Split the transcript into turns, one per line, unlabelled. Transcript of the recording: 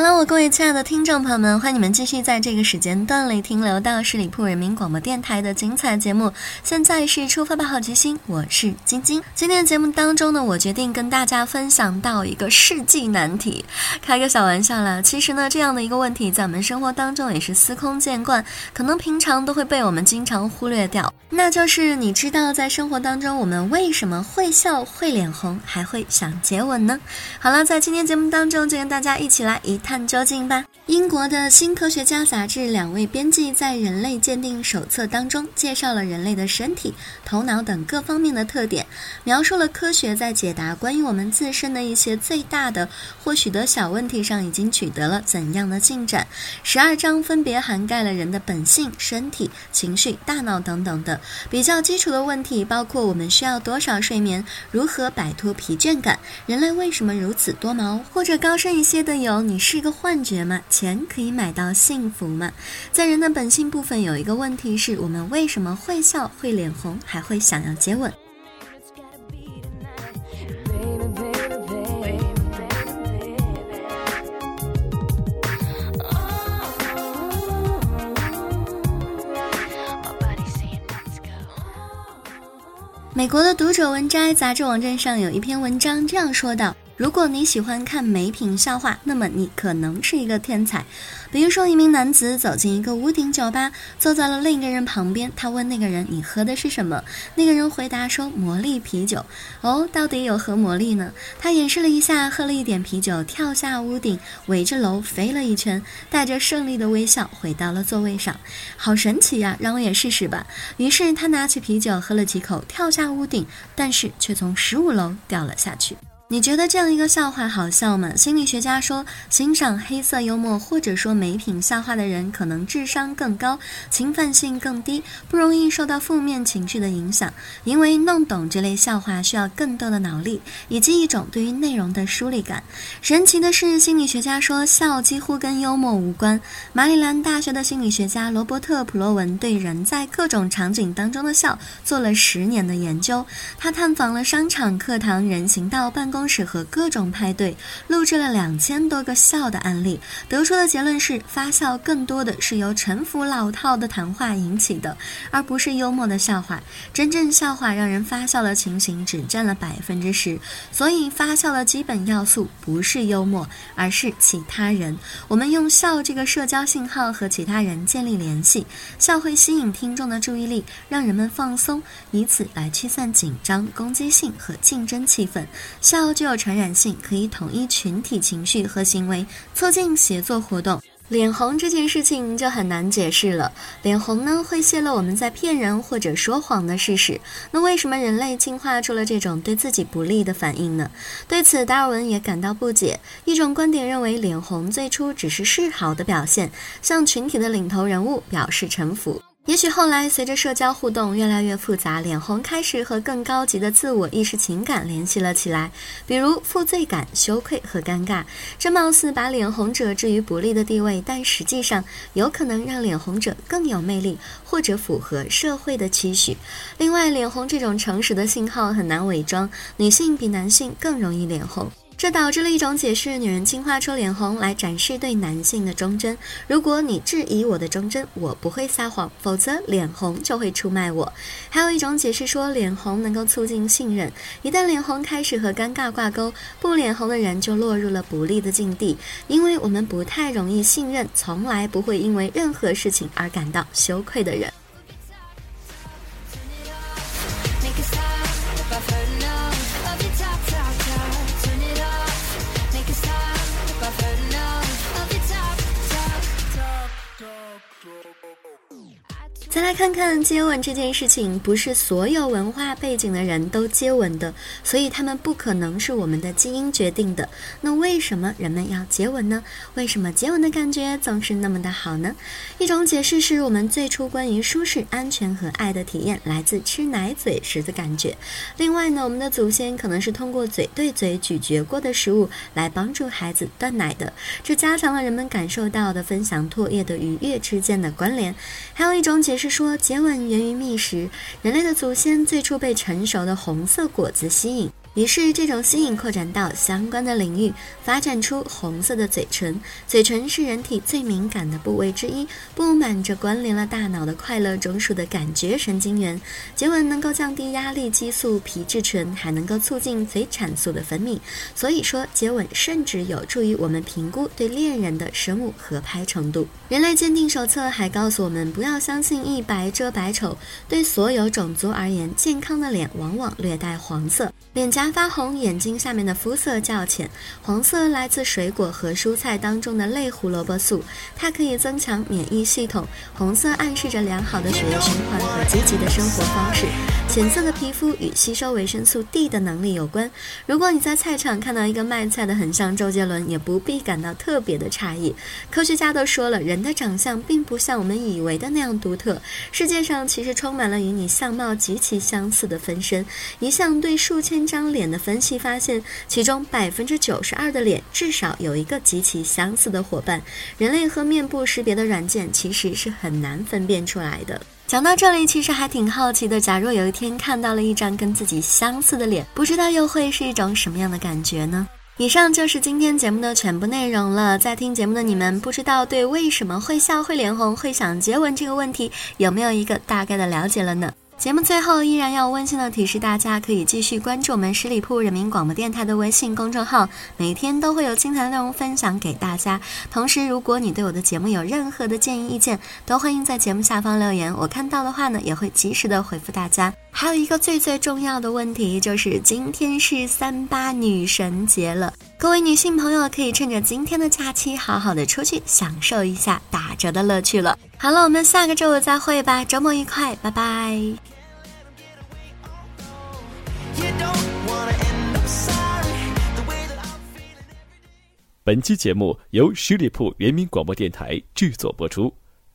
Hello，各位亲爱的听众朋友们，欢迎你们继续在这个时间段里停留到十里铺人民广播电台的精彩节目。现在是出发吧，好奇心，我是晶晶。今天的节目当中呢，我决定跟大家分享到一个世纪难题，开个小玩笑啦。其实呢，这样的一个问题在我们生活当中也是司空见惯，可能平常都会被我们经常忽略掉。那就是你知道，在生活当中我们为什么会笑、会脸红，还会想接吻呢？好了，在今天节目当中就跟大家一起来一。看究竟吧。英国的新科学家杂志两位编辑在《人类鉴定手册》当中介绍了人类的身体、头脑等各方面的特点，描述了科学在解答关于我们自身的一些最大的或许的小问题上已经取得了怎样的进展。十二章分别涵盖了人的本性、身体、情绪、大脑等等的比较基础的问题，包括我们需要多少睡眠、如何摆脱疲倦感、人类为什么如此多毛，或者高深一些的有你是。是个幻觉吗？钱可以买到幸福吗？在人的本性部分，有一个问题是我们为什么会笑、会脸红，还会想要接吻？美国的读者文摘杂志网站上有一篇文章这样说道。如果你喜欢看美品笑话，那么你可能是一个天才。比如说，一名男子走进一个屋顶酒吧，坐在了另一个人旁边。他问那个人：“你喝的是什么？”那个人回答说：“魔力啤酒。”哦，到底有何魔力呢？他演示了一下，喝了一点啤酒，跳下屋顶，围着楼飞了一圈，带着胜利的微笑回到了座位上。好神奇呀！让我也试试吧。于是他拿起啤酒喝了几口，跳下屋顶，但是却从十五楼掉了下去。你觉得这样一个笑话好笑吗？心理学家说，欣赏黑色幽默或者说美品笑话的人，可能智商更高，侵犯性更低，不容易受到负面情绪的影响。因为弄懂这类笑话需要更多的脑力，以及一种对于内容的疏离感。神奇的是，心理学家说，笑几乎跟幽默无关。马里兰大学的心理学家罗伯特·普罗文对人在各种场景当中的笑做了十年的研究。他探访了商场、课堂、人行道、办公。公室和各种派对，录制了两千多个笑的案例，得出的结论是，发笑更多的是由陈腐老套的谈话引起的，而不是幽默的笑话。真正笑话让人发笑的情形只占了百分之十，所以发笑的基本要素不是幽默，而是其他人。我们用笑这个社交信号和其他人建立联系，笑会吸引听众的注意力，让人们放松，以此来驱散紧张、攻击性和竞争气氛。笑。具有传染性，可以统一群体情绪和行为，促进协作活动。脸红这件事情就很难解释了。脸红呢，会泄露我们在骗人或者说谎的事实。那为什么人类进化出了这种对自己不利的反应呢？对此，达尔文也感到不解。一种观点认为，脸红最初只是示好的表现，向群体的领头人物表示臣服。也许后来随着社交互动越来越复杂，脸红开始和更高级的自我意识情感联系了起来，比如负罪感、羞愧和尴尬。这貌似把脸红者置于不利的地位，但实际上有可能让脸红者更有魅力，或者符合社会的期许。另外，脸红这种诚实的信号很难伪装，女性比男性更容易脸红。这导致了一种解释：女人进化出脸红来展示对男性的忠贞。如果你质疑我的忠贞，我不会撒谎，否则脸红就会出卖我。还有一种解释说，脸红能够促进信任。一旦脸红开始和尴尬挂钩，不脸红的人就落入了不利的境地，因为我们不太容易信任从来不会因为任何事情而感到羞愧的人。再来看看接吻这件事情，不是所有文化背景的人都接吻的，所以他们不可能是我们的基因决定的。那为什么人们要接吻呢？为什么接吻的感觉总是那么的好呢？一种解释是我们最初关于舒适、安全和爱的体验来自吃奶嘴时的感觉。另外呢，我们的祖先可能是通过嘴对嘴咀嚼过的食物来帮助孩子断奶的，这加强了人们感受到的分享唾液的愉悦之间的关联。还有一种解释。说接吻源于觅食，人类的祖先最初被成熟的红色果子吸引。于是，这种吸引扩展到相关的领域，发展出红色的嘴唇。嘴唇是人体最敏感的部位之一，布满着关联了大脑的快乐中枢的感觉神经元。接吻能够降低压力激素皮质醇，还能够促进嘴产素的分泌。所以说，接吻甚至有助于我们评估对恋人的生物合拍程度。人类鉴定手册还告诉我们，不要相信一白遮百丑。对所有种族而言，健康的脸往往略带黄色。脸颊发红，眼睛下面的肤色较浅。黄色来自水果和蔬菜当中的类胡萝卜素，它可以增强免疫系统。红色暗示着良好的血液循环和积极的生活方式。浅色的皮肤与吸收维生素 D 的能力有关。如果你在菜场看到一个卖菜的很像周杰伦，也不必感到特别的诧异。科学家都说了，人的长相并不像我们以为的那样独特。世界上其实充满了与你相貌极其相似的分身。一项对数千张脸的分析发现，其中百分之九十二的脸至少有一个极其相似的伙伴。人类和面部识别的软件其实是很难分辨出来的。讲到这里，其实还挺好奇的。假若有一天看到了一张跟自己相似的脸，不知道又会是一种什么样的感觉呢？以上就是今天节目的全部内容了。在听节目的你们，不知道对为什么会笑、会脸红、会想接吻这个问题，有没有一个大概的了解了呢？节目最后依然要温馨的提示大家，可以继续关注我们十里铺人民广播电台的微信公众号，每天都会有精彩内容分享给大家。同时，如果你对我的节目有任何的建议意见，都欢迎在节目下方留言，我看到的话呢，也会及时的回复大家。还有一个最最重要的问题，就是今天是三八女神节了，各位女性朋友可以趁着今天的假期，好好的出去享受一下打折的乐趣了。好了，我们下个周五再会吧，周末愉快，拜拜。
本期节目由十里铺人民广播电台制作播出。